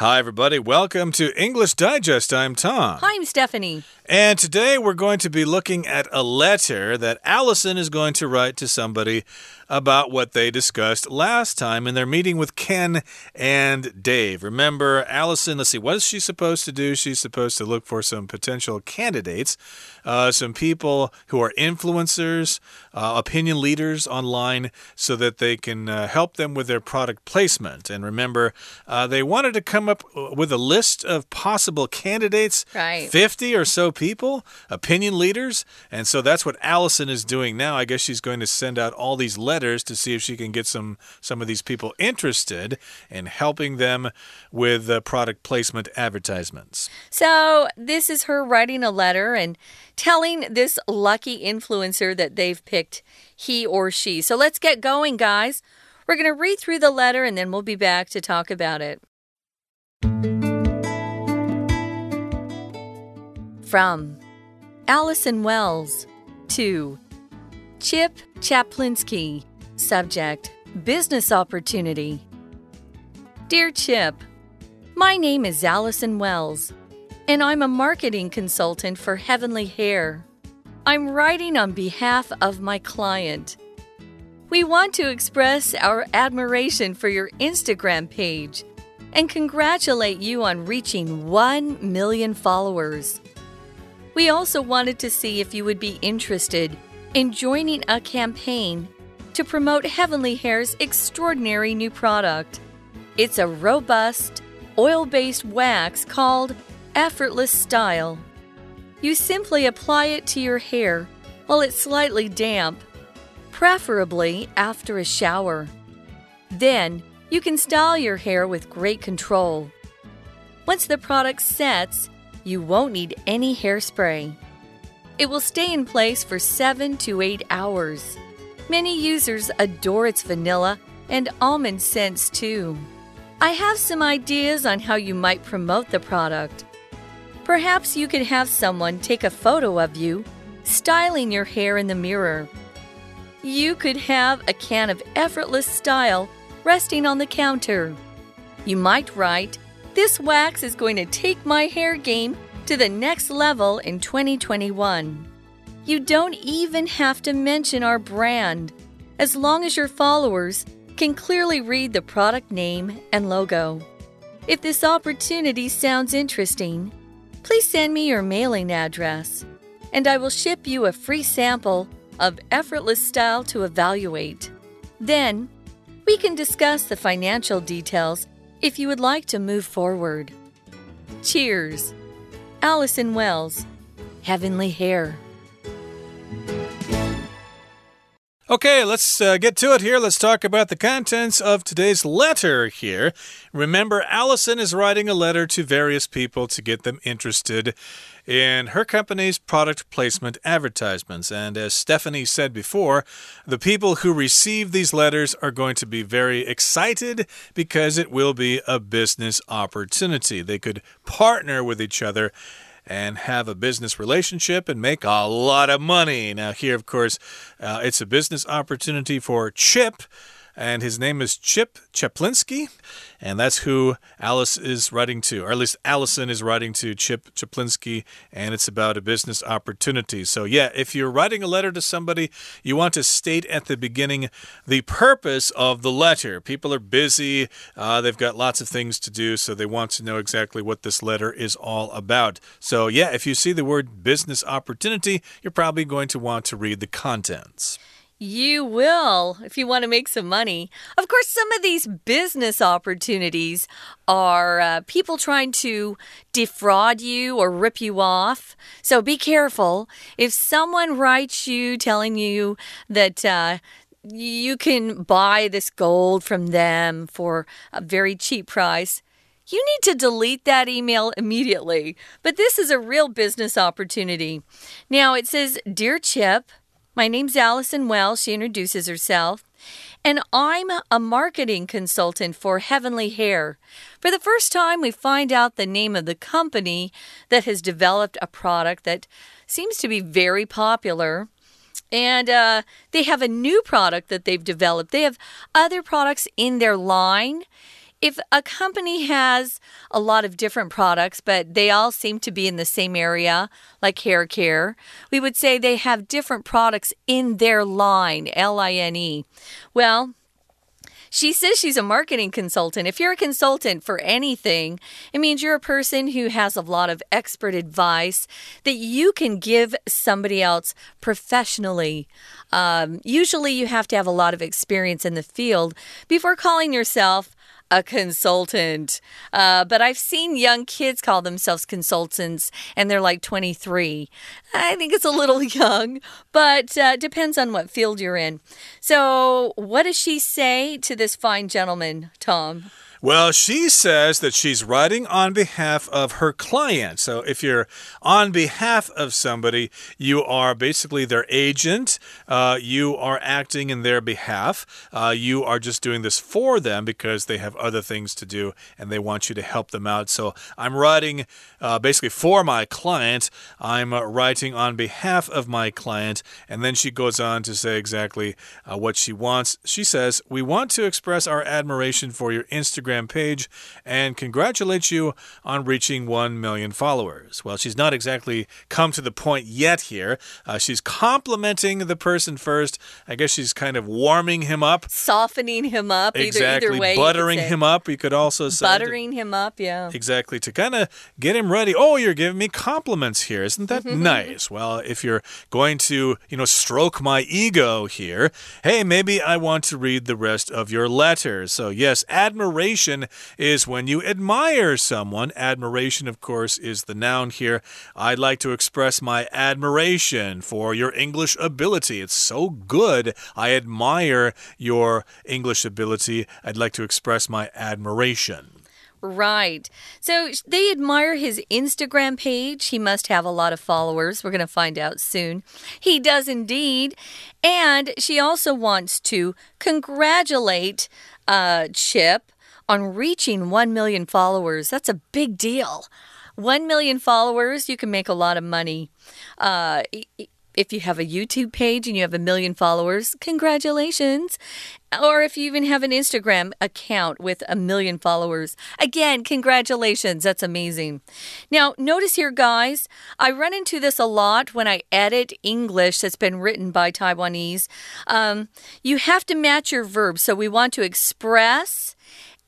Hi, everybody. Welcome to English Digest. I'm Tom. Hi, I'm Stephanie. And today we're going to be looking at a letter that Allison is going to write to somebody about what they discussed last time in their meeting with Ken and Dave. Remember, Allison, let's see, what is she supposed to do? She's supposed to look for some potential candidates, uh, some people who are influencers, uh, opinion leaders online, so that they can uh, help them with their product placement. And remember, uh, they wanted to come up with a list of possible candidates right. 50 or so people, opinion leaders. And so that's what Allison is doing now. I guess she's going to send out all these letters to see if she can get some some of these people interested in helping them with product placement advertisements. So, this is her writing a letter and telling this lucky influencer that they've picked he or she. So, let's get going, guys. We're going to read through the letter and then we'll be back to talk about it. From Allison Wells to Chip Chaplinsky, Subject Business Opportunity. Dear Chip, My name is Allison Wells, and I'm a marketing consultant for Heavenly Hair. I'm writing on behalf of my client. We want to express our admiration for your Instagram page and congratulate you on reaching 1 million followers. We also wanted to see if you would be interested in joining a campaign to promote Heavenly Hair's extraordinary new product. It's a robust, oil based wax called Effortless Style. You simply apply it to your hair while it's slightly damp, preferably after a shower. Then you can style your hair with great control. Once the product sets, you won't need any hairspray. It will stay in place for 7 to 8 hours. Many users adore its vanilla and almond scents too. I have some ideas on how you might promote the product. Perhaps you could have someone take a photo of you styling your hair in the mirror. You could have a can of effortless style resting on the counter. You might write, This wax is going to take my hair game to the next level in 2021. You don't even have to mention our brand, as long as your followers can clearly read the product name and logo. If this opportunity sounds interesting, please send me your mailing address, and I will ship you a free sample of effortless style to evaluate. Then, we can discuss the financial details if you would like to move forward. Cheers! Allison Wells, Heavenly Hair. Okay, let's uh, get to it here. Let's talk about the contents of today's letter here. Remember, Allison is writing a letter to various people to get them interested in her company's product placement advertisements. And as Stephanie said before, the people who receive these letters are going to be very excited because it will be a business opportunity. They could partner with each other and have a business relationship and make a lot of money. Now, here, of course, uh, it's a business opportunity for Chip and his name is Chip Chaplinsky, and that's who Alice is writing to, or at least Allison is writing to Chip Chaplinsky, and it's about a business opportunity. So, yeah, if you're writing a letter to somebody, you want to state at the beginning the purpose of the letter. People are busy, uh, they've got lots of things to do, so they want to know exactly what this letter is all about. So, yeah, if you see the word business opportunity, you're probably going to want to read the contents. You will if you want to make some money. Of course, some of these business opportunities are uh, people trying to defraud you or rip you off. So be careful. If someone writes you telling you that, uh, you can buy this gold from them for a very cheap price. You need to delete that email immediately. But this is a real business opportunity. Now it says Dear Chip, my name's Allison Wells. She introduces herself. And I'm a marketing consultant for Heavenly Hair. For the first time, we find out the name of the company that has developed a product that seems to be very popular. And uh, they have a new product that they've developed. They have other products in their line. If a company has a lot of different products, but they all seem to be in the same area, like hair care, we would say they have different products in their line, L I N E. Well, she says she's a marketing consultant. If you're a consultant for anything, it means you're a person who has a lot of expert advice that you can give somebody else professionally. Um, usually, you have to have a lot of experience in the field before calling yourself a consultant. Uh, but I've seen young kids call themselves consultants and they're like 23. I think it's a little young, but uh, depends on what field you're in. So, what does she say to this fine gentleman, Tom? Well, she says that she's writing on behalf of her client. So if you're on behalf of somebody, you are basically their agent. Uh, you are acting in their behalf. Uh, you are just doing this for them because they have other things to do and they want you to help them out. So I'm writing uh, basically for my client. I'm writing on behalf of my client. And then she goes on to say exactly uh, what she wants. She says, We want to express our admiration for your Instagram Instagram page and congratulate you on reaching 1 million followers. Well, she's not exactly come to the point yet here. Uh, she's complimenting the person first. I guess she's kind of warming him up, softening him up. Exactly, either, either way, buttering him up. You could also say buttering him up. Yeah, exactly to kind of get him ready. Oh, you're giving me compliments here, isn't that nice? Well, if you're going to, you know, stroke my ego here, hey, maybe I want to read the rest of your letter. So yes, admiration Admiration is when you admire someone. Admiration, of course, is the noun here. I'd like to express my admiration for your English ability. It's so good. I admire your English ability. I'd like to express my admiration. Right. So they admire his Instagram page. He must have a lot of followers. We're going to find out soon. He does indeed. And she also wants to congratulate uh, Chip on reaching 1 million followers. That's a big deal. 1 million followers, you can make a lot of money. Uh, if you have a YouTube page and you have a million followers, congratulations. Or if you even have an Instagram account with a million followers, again, congratulations. That's amazing. Now, notice here, guys, I run into this a lot when I edit English that's been written by Taiwanese. Um, you have to match your verb. So we want to express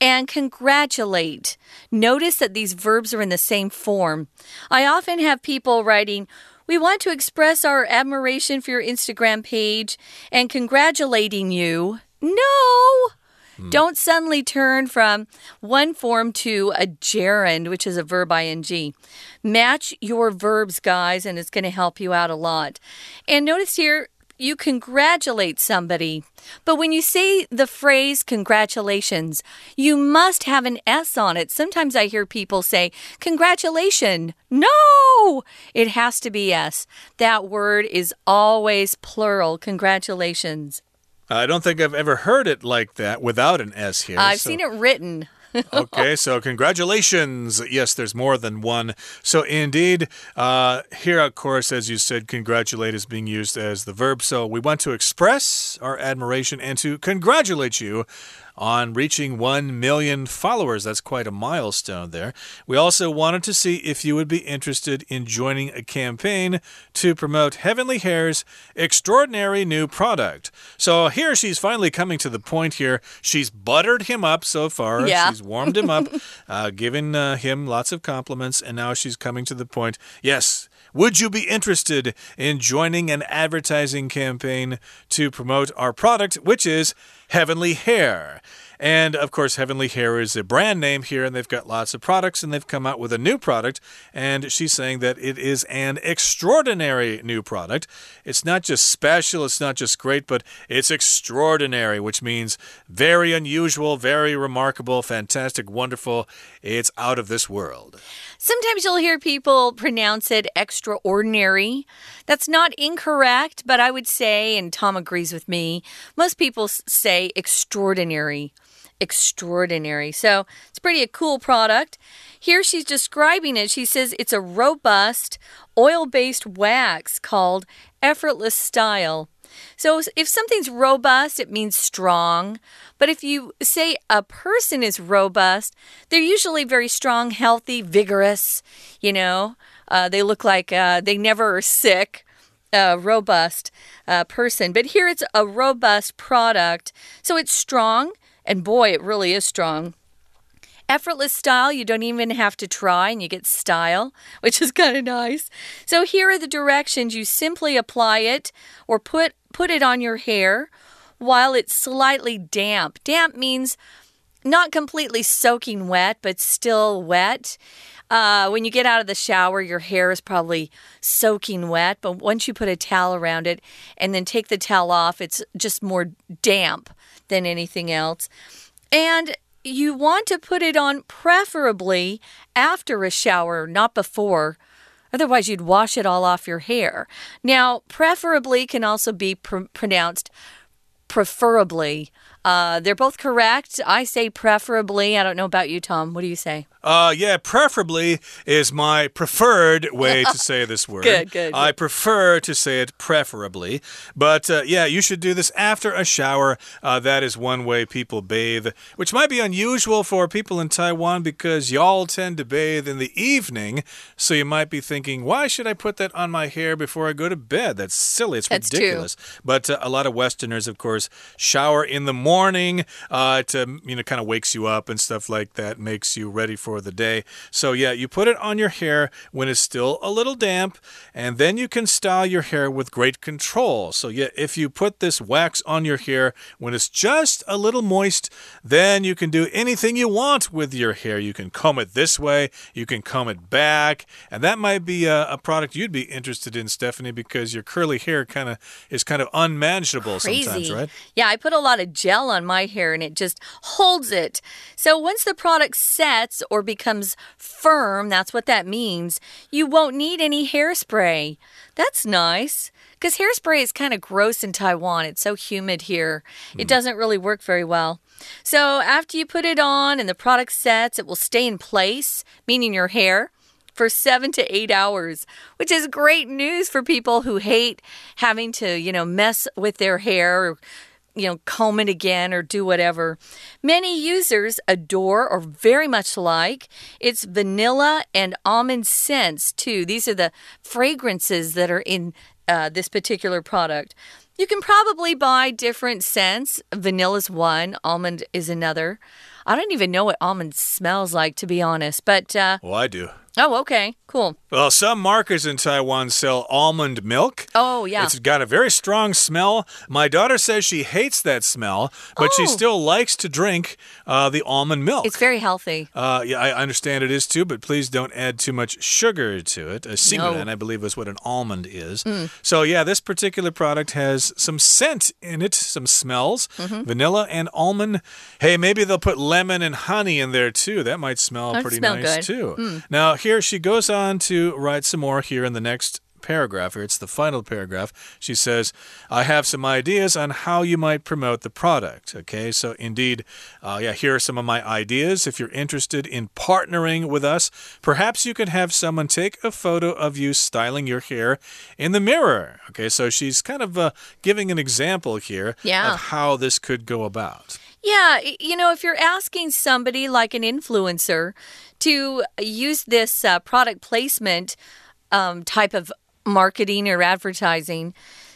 and congratulate. Notice that these verbs are in the same form. I often have people writing, we want to express our admiration for your Instagram page and congratulating you. No! Hmm. Don't suddenly turn from one form to a gerund, which is a verb ing. Match your verbs, guys, and it's going to help you out a lot. And notice here, you congratulate somebody. But when you say the phrase congratulations, you must have an S on it. Sometimes I hear people say congratulation. No, it has to be S. That word is always plural. Congratulations. I don't think I've ever heard it like that without an S here. I've so. seen it written okay, so congratulations. Yes, there's more than one. So, indeed, uh, here, of course, as you said, congratulate is being used as the verb. So, we want to express our admiration and to congratulate you on reaching 1 million followers. That's quite a milestone there. We also wanted to see if you would be interested in joining a campaign to promote Heavenly Hair's extraordinary new product. So here she's finally coming to the point here. She's buttered him up so far. Yeah. She's warmed him up, uh, given uh, him lots of compliments, and now she's coming to the point. Yes, would you be interested in joining an advertising campaign to promote our product, which is Heavenly Hair? And of course, Heavenly Hair is a brand name here, and they've got lots of products, and they've come out with a new product. And she's saying that it is an extraordinary new product. It's not just special, it's not just great, but it's extraordinary, which means very unusual, very remarkable, fantastic, wonderful. It's out of this world. Sometimes you'll hear people pronounce it extraordinary. That's not incorrect, but I would say, and Tom agrees with me, most people say extraordinary extraordinary. So it's pretty a cool product. Here she's describing it. She says it's a robust oil based wax called Effortless Style. So if something's robust, it means strong. But if you say a person is robust, they're usually very strong, healthy, vigorous. You know, uh, they look like uh, they never are sick. A robust uh, person. But here it's a robust product. So it's strong, and boy, it really is strong. Effortless style, you don't even have to try and you get style, which is kind of nice. So here are the directions. You simply apply it or put put it on your hair while it's slightly damp. Damp means not completely soaking wet, but still wet. Uh, when you get out of the shower, your hair is probably soaking wet, but once you put a towel around it and then take the towel off, it's just more damp than anything else. And you want to put it on preferably after a shower, not before. Otherwise, you'd wash it all off your hair. Now, preferably can also be pr pronounced preferably. Uh, they're both correct. I say preferably. I don't know about you, Tom. What do you say? Uh, yeah, preferably is my preferred way to say this word. good, good, I prefer to say it preferably. But uh, yeah, you should do this after a shower. Uh, that is one way people bathe, which might be unusual for people in Taiwan because y'all tend to bathe in the evening. So you might be thinking, why should I put that on my hair before I go to bed? That's silly. It's That's ridiculous. True. But uh, a lot of Westerners, of course, shower in the morning uh, to, you know, kind of wakes you up and stuff like that, makes you ready for for the day. So, yeah, you put it on your hair when it's still a little damp, and then you can style your hair with great control. So, yeah, if you put this wax on your hair when it's just a little moist, then you can do anything you want with your hair. You can comb it this way, you can comb it back, and that might be a, a product you'd be interested in, Stephanie, because your curly hair kind of is kind of unmanageable Crazy. sometimes, right? Yeah, I put a lot of gel on my hair and it just holds it. So once the product sets or becomes firm, that's what that means, you won't need any hairspray. That's nice. Because hairspray is kind of gross in Taiwan. It's so humid here. It hmm. doesn't really work very well. So, after you put it on and the product sets, it will stay in place, meaning your hair for seven to eight hours, which is great news for people who hate having to, you know, mess with their hair or you know, comb it again or do whatever. Many users adore or very much like its vanilla and almond scents, too. These are the fragrances that are in uh, this particular product. You can probably buy different scents. Vanilla is one, almond is another. I don't even know what almond smells like, to be honest, but. Uh, well, I do. Oh, okay. Cool. Well, some markets in Taiwan sell almond milk. Oh, yeah. It's got a very strong smell. My daughter says she hates that smell, but oh. she still likes to drink uh, the almond milk. It's very healthy. Uh, yeah, I understand it is too, but please don't add too much sugar to it. A simulan, no. I believe, is what an almond is. Mm. So, yeah, this particular product has some scent in it, some smells mm -hmm. vanilla and almond. Hey, maybe they'll put lemon and honey in there too. That might smell That'd pretty smell nice good. too. Mm. Now, here she goes on to write some more here in the next paragraph here. It's the final paragraph. She says, I have some ideas on how you might promote the product. Okay, so indeed, uh, yeah, here are some of my ideas. If you're interested in partnering with us, perhaps you could have someone take a photo of you styling your hair in the mirror. Okay, so she's kind of uh, giving an example here yeah. of how this could go about. Yeah, you know, if you're asking somebody like an influencer to use this uh, product placement um, type of marketing or advertising,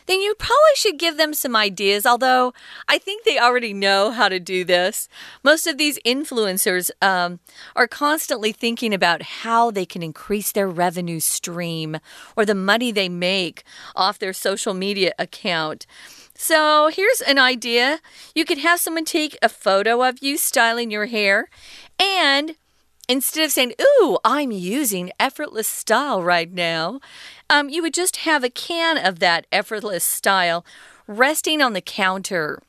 then you probably should give them some ideas. Although I think they already know how to do this. Most of these influencers um, are constantly thinking about how they can increase their revenue stream or the money they make off their social media account. So here's an idea. You could have someone take a photo of you styling your hair and instead of saying, Ooh, I'm using effortless style right now, um, you would just have a can of that effortless style resting on the counter.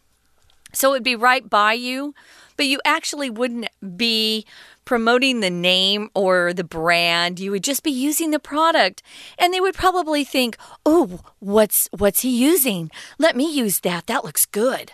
So it would be right by you, but you actually wouldn't be promoting the name or the brand. You would just be using the product. And they would probably think, "Oh, what's what's he using? Let me use that. That looks good."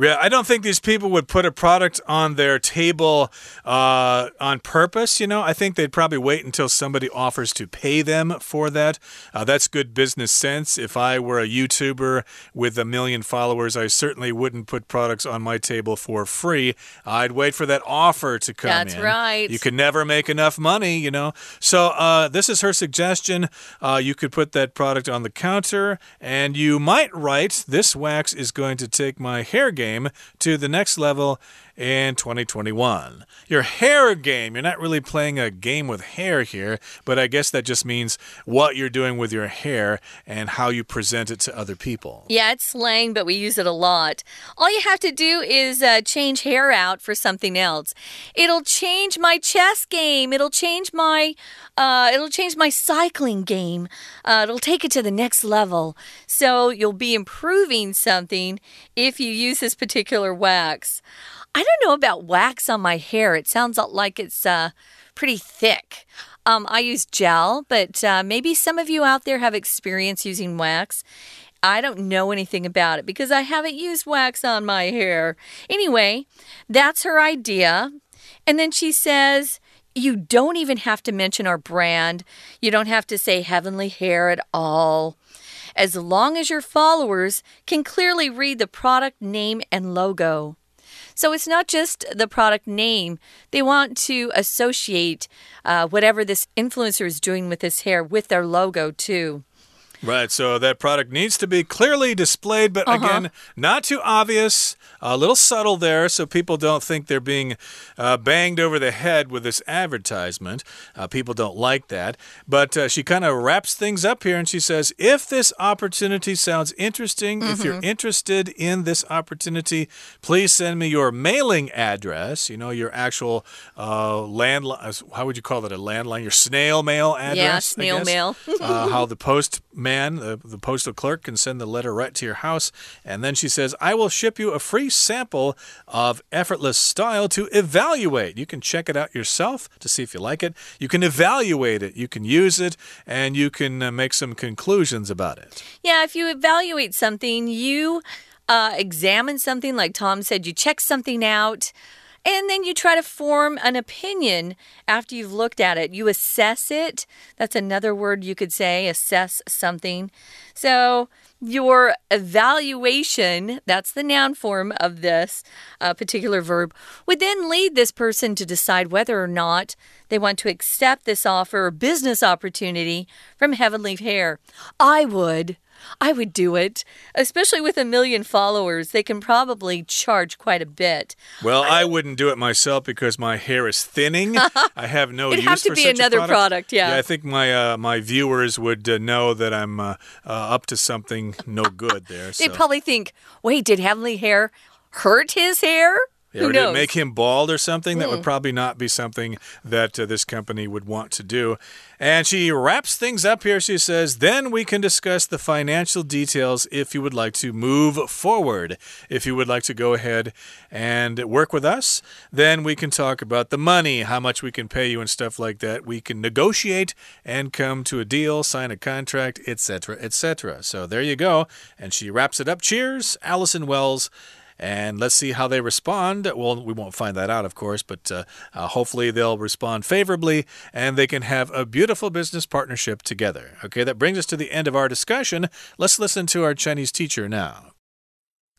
Yeah, I don't think these people would put a product on their table uh, on purpose. You know, I think they'd probably wait until somebody offers to pay them for that. Uh, that's good business sense. If I were a YouTuber with a million followers, I certainly wouldn't put products on my table for free. I'd wait for that offer to come That's in. right. You can never make enough money, you know. So uh, this is her suggestion. Uh, you could put that product on the counter, and you might write, "This wax is going to take my hair game to the next level." in 2021. Your hair game, you're not really playing a game with hair here, but I guess that just means what you're doing with your hair and how you present it to other people. Yeah, it's slang, but we use it a lot. All you have to do is uh, change hair out for something else. It'll change my chess game. It'll change my uh, it'll change my cycling game. Uh, it'll take it to the next level. So you'll be improving something if you use this particular wax. I don't know about wax on my hair. It sounds like it's uh, pretty thick. Um, I use gel, but uh, maybe some of you out there have experience using wax. I don't know anything about it because I haven't used wax on my hair. Anyway, that's her idea. And then she says, you don't even have to mention our brand. You don't have to say heavenly hair at all. As long as your followers can clearly read the product name and logo. So it's not just the product name. They want to associate uh, whatever this influencer is doing with this hair with their logo too. Right, so that product needs to be clearly displayed, but uh -huh. again, not too obvious, a little subtle there, so people don't think they're being uh, banged over the head with this advertisement. Uh, people don't like that. But uh, she kind of wraps things up here and she says if this opportunity sounds interesting, mm -hmm. if you're mm-hmm. interested in this opportunity, please send me your mailing address, you know, your actual uh, landline, how would you call it, A landline? Your snail mail address? Yeah, snail mail. Uh, how the post man, the, the postal clerk, can send the letter right to your house. And then she says, I will ship you a free sample of effortless style to evaluate. You can check it out yourself to see if you like it. You can evaluate it, you can use it, and you can uh, make some conclusions about it. Yeah, if you evaluate something, you uh, examine something, like Tom said, you check something out. And then you try to form an opinion after you've looked at it. You assess it. That's another word you could say, assess something. So, your evaluation, that's the noun form of this uh, particular verb, would then lead this person to decide whether or not they want to accept this offer or business opportunity from Heavenly Hair. I would. I would do it, especially with a million followers. They can probably charge quite a bit. Well, I, I wouldn't do it myself because my hair is thinning. I have no It'd use have to be another product. product. yeah. yeah. I think my uh, my viewers would uh, know that I'm uh, uh up to something no good there. They'd probably think, "Wait, did Heavenly Hair hurt his hair?" Who or knows? make him bald or something? Mm. That would hmm. probably not be something that uh, this company would want to do. And she wraps things up here. She says, Then we can discuss the financial details if you would like to move forward. If you would like to go ahead and work with us, then we can talk about the money, how much we can pay you, and stuff like that. We can negotiate and come to a deal, sign a contract, etc., etc. So there you go. And she wraps it up. Cheers, Allison Wells. And let's see how they respond. Well, we won't find that out, of course, but uh, uh, hopefully they'll respond favorably and they can have a beautiful business partnership together. Okay, that brings us to the end of our discussion. Let's listen to our Chinese teacher now.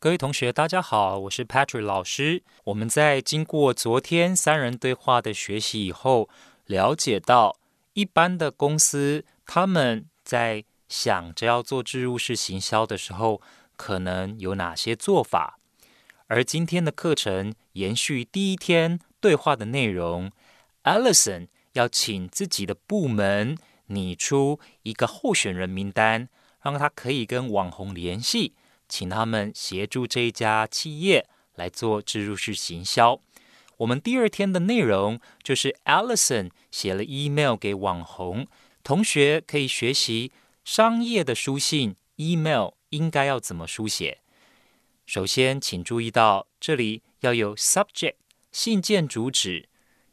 各位同学，大家好，我是 Patrick 老师。我们在经过昨天三人对话的学习以后，了解到一般的公司他们在想着要做植入式行销的时候，可能有哪些做法。 而今天的课程延续第一天对话的内容，Alison 要请自己的部门拟出一个候选人名单，让他可以跟网红联系，请他们协助这一家企业来做植入式行销。我们第二天的内容就是 Alison 写了 email 给网红同学，可以学习商业的书信 email 应该要怎么书写。首先，请注意到这里要有 subject 信件主旨，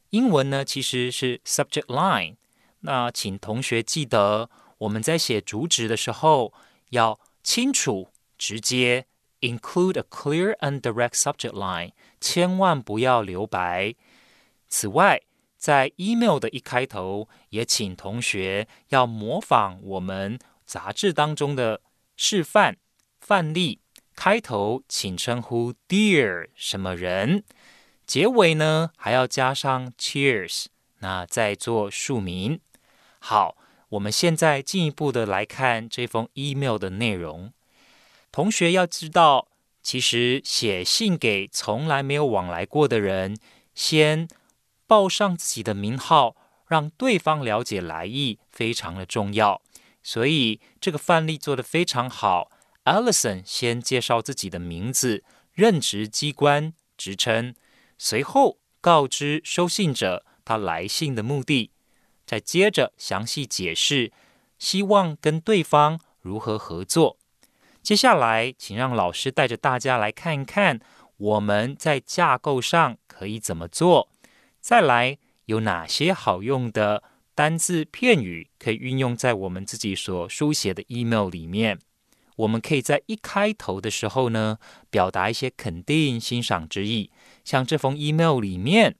英文呢其实是 subject line。那请同学记得，我们在写主旨的时候要清楚、直接、include a clear and direct subject line，千万不要留白。此外，在 email 的一开头，也请同学要模仿我们杂志当中的示范范例。开头请称呼 Dear 什么人，结尾呢还要加上 Cheers，那再做署名。好，我们现在进一步的来看这封 email 的内容。同学要知道，其实写信给从来没有往来过的人，先报上自己的名号，让对方了解来意，非常的重要。所以这个范例做得非常好。Allison 先介绍自己的名字、任职机关、职称，随后告知收信者他来信的目的，再接着详细解释希望跟对方如何合作。接下来，请让老师带着大家来看一看我们在架构上可以怎么做，再来有哪些好用的单字片语可以运用在我们自己所书写的 email 里面。我们可以在一开头的时候呢，表达一些肯定、欣赏之意。像这封 email 里面，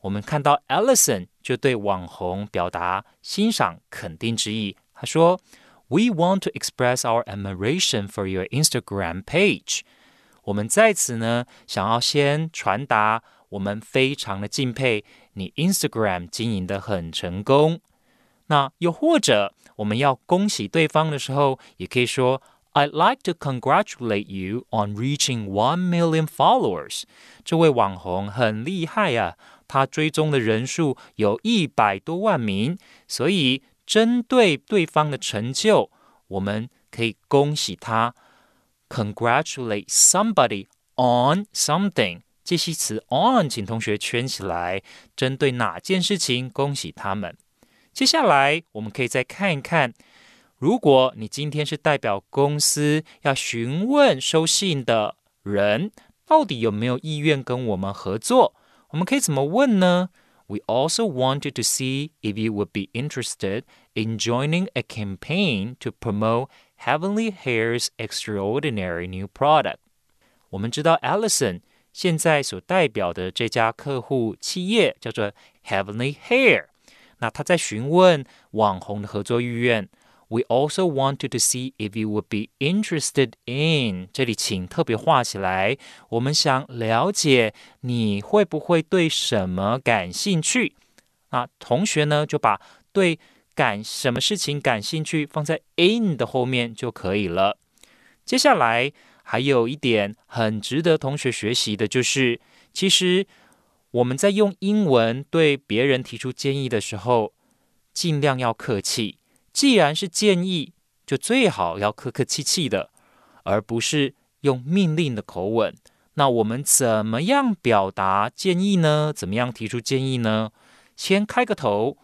我们看到 Allison 就对网红表达欣赏、肯定之意。他说：“We want to express our admiration for your Instagram page。”我们在此呢，想要先传达我们非常的敬佩你 Instagram 经营的很成功。那又或者我们要恭喜对方的时候，也可以说。I'd like to congratulate you on reaching one million followers。这位网红很厉害呀，他追踪的人数有一百多万名。所以，针对对方的成就，我们可以恭喜他。Congratulate somebody on something。介系词 on，请同学圈起来。针对哪件事情恭喜他们？接下来，我们可以再看一看。 如果你今天是代表公司要询问收信的人，到底有没有意愿跟我们合作，我们可以怎么问呢？We also wanted to see if you would be interested in joining a campaign to promote Heavenly Hair's extraordinary new product。我们知道，Alison 现在所代表的这家客户企业叫做 Heavenly Hair，那他在询问网红的合作意愿。We also wanted to see if you would be interested in。这里请特别画起来。我们想了解你会不会对什么感兴趣。那同学呢，就把对感什么事情感兴趣放在 in 的后面就可以了。接下来还有一点很值得同学学习的，就是其实我们在用英文对别人提出建议的时候，尽量要客气。既然是建议，就最好要客客气气的，而不是用命令的口吻。那我们怎么样表达建议呢？怎么样提出建议呢？先开个头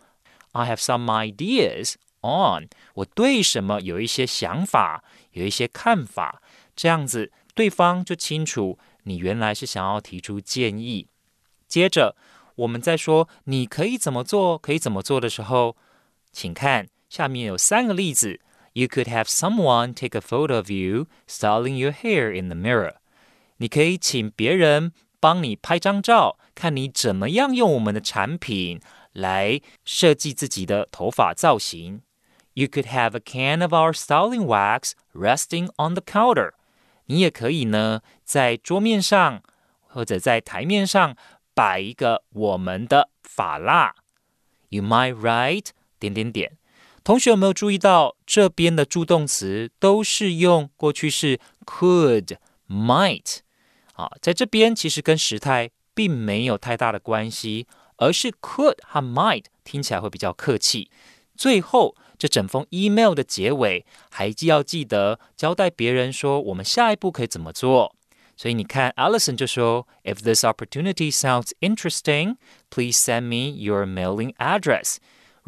，I have some ideas on，我对什么有一些想法，有一些看法，这样子对方就清楚你原来是想要提出建议。接着我们在说你可以怎么做，可以怎么做的时候，请看。下面有三个例子。You could have someone take a photo of you styling your hair in the mirror。你可以请别人帮你拍张照，看你怎么样用我们的产品来设计自己的头发造型。You could have a can of our styling wax resting on the counter。你也可以呢，在桌面上或者在台面上摆一个我们的发蜡。You might write 点点点。 同学有没有注意到这边的助动词都是用过去式 could、might 啊？在这边其实跟时态并没有太大的关系，而是 could 和 might 听起来会比较客气。最后，这整封 email 的结尾还既要记得交代别人说我们下一步可以怎么做。所以你看 Alison 就说：“If this opportunity sounds interesting, please send me your mailing address.”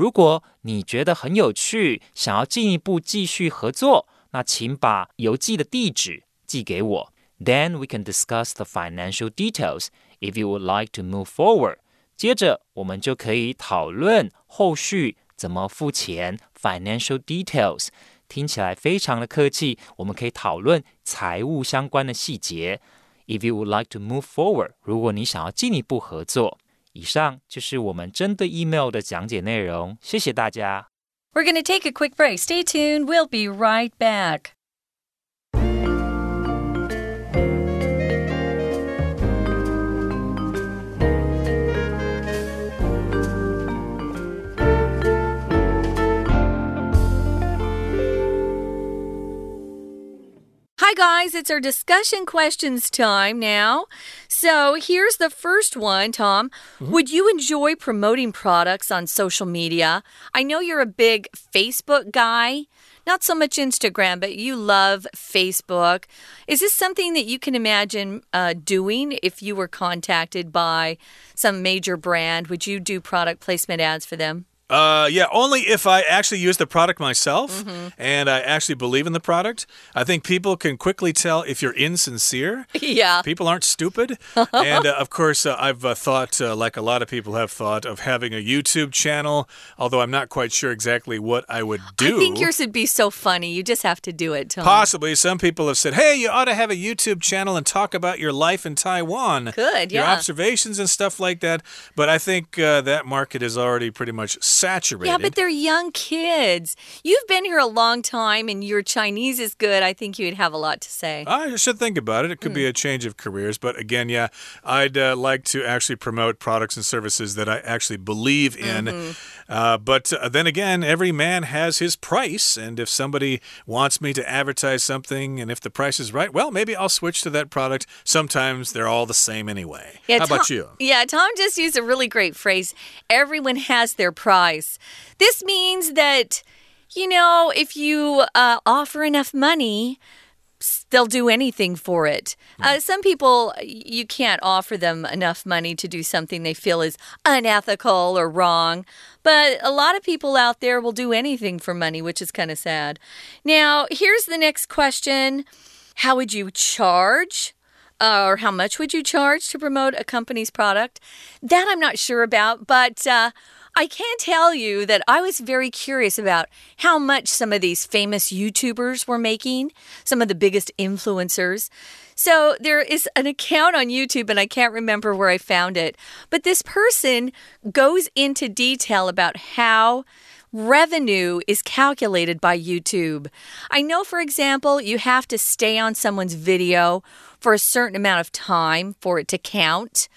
如果你觉得很有趣，想要进一步继续合作，那请把邮寄的地址寄给我。Then we can discuss the financial details if you would like to move forward。接着我们就可以讨论后续怎么付钱，financial details，听起来非常的客气，我们可以讨论财务相关的细节。If you would like to move forward，如果你想要进一步合作，以上就是我们针对 email 的讲解内容。谢谢大家。We're going to take a quick break. Stay tuned. We'll be right back. Hi, guys. It's our discussion questions time now. So here's the first one, Tom. Mm -hmm. Would you enjoy promoting products on social media? I know you're a big Facebook guy. Not so much Instagram, but you love Facebook. Is this something that you can imagine uh, doing if you were contacted by some major brand? Would you do product placement ads for them? Uh, yeah, only if I actually use the product myself mm -hmm. and I actually believe in the product. I think people can quickly tell if you're insincere. Yeah. People aren't stupid. and uh, of course, uh, I've uh, thought, uh, like a lot of people have thought, of having a YouTube channel, although I'm not quite sure exactly what I would do. I think yours would be so funny. You just have to do it, Tom. Possibly. Some people have said, hey, you ought to have a YouTube channel and talk about your life in Taiwan. Good, yeah. Your observations and stuff like that. But I think uh, that market is already pretty much saturated. Yeah, but they're young kids. You've been here a long time and your Chinese is good. I think you'd have a lot to say. I should think about it. It could mm. be hmm. a change of careers. But again, yeah, I'd uh, like to actually promote products and services that I actually believe in. Mm -hmm. Uh, but uh, then again, every man has his price. And if somebody wants me to advertise something and if the price is right, well, maybe I'll switch to that product. Sometimes they're all the same anyway. Yeah, How Tom, about you? Yeah, Tom just used a really great phrase. Everyone has their price. This means that, you know, if you uh, offer enough money, they'll do anything for it. Uh, hmm. some people, you can't offer them enough money to do something they feel is unethical or wrong. But a lot of people out there will do anything for money, which is kind of sad. Now, here's the next question How would you charge? Uh, or how much would you charge to promote a company's product? That I'm not sure about, but. Uh, I can tell you that I was very curious about how much some of these famous YouTubers were making, some of the biggest influencers. So there is an account on YouTube, and I can't remember where I found it, but this person goes into detail about how revenue is calculated by YouTube. I know, for example, you have to stay on someone's video for a certain amount of time for it to count.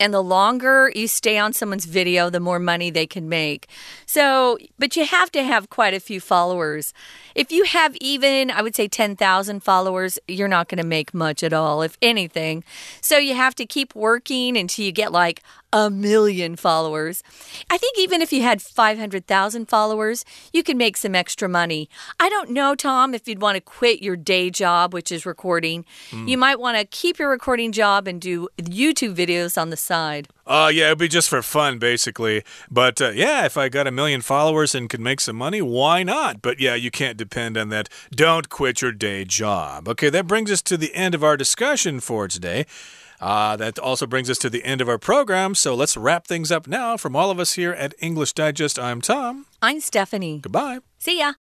And the longer you stay on someone's video, the more money they can make. So, but you have to have quite a few followers. If you have even, I would say, 10,000 followers, you're not going to make much at all, if anything. So you have to keep working until you get like a million followers. I think even if you had 500,000 followers, you could make some extra money. I don't know, Tom, if you'd want to quit your day job, which is recording. Mm. You might want to keep your recording job and do YouTube videos on the side. Uh, yeah, it'd be just for fun, basically. But uh, yeah, if I got a million followers and could make some money, why not? But yeah, you can't depend on that. Don't quit your day job. Okay, that brings us to the end of our discussion for today. Uh, that also brings us to the end of our program. So let's wrap things up now. From all of us here at English Digest, I'm Tom. I'm Stephanie. Goodbye. See ya.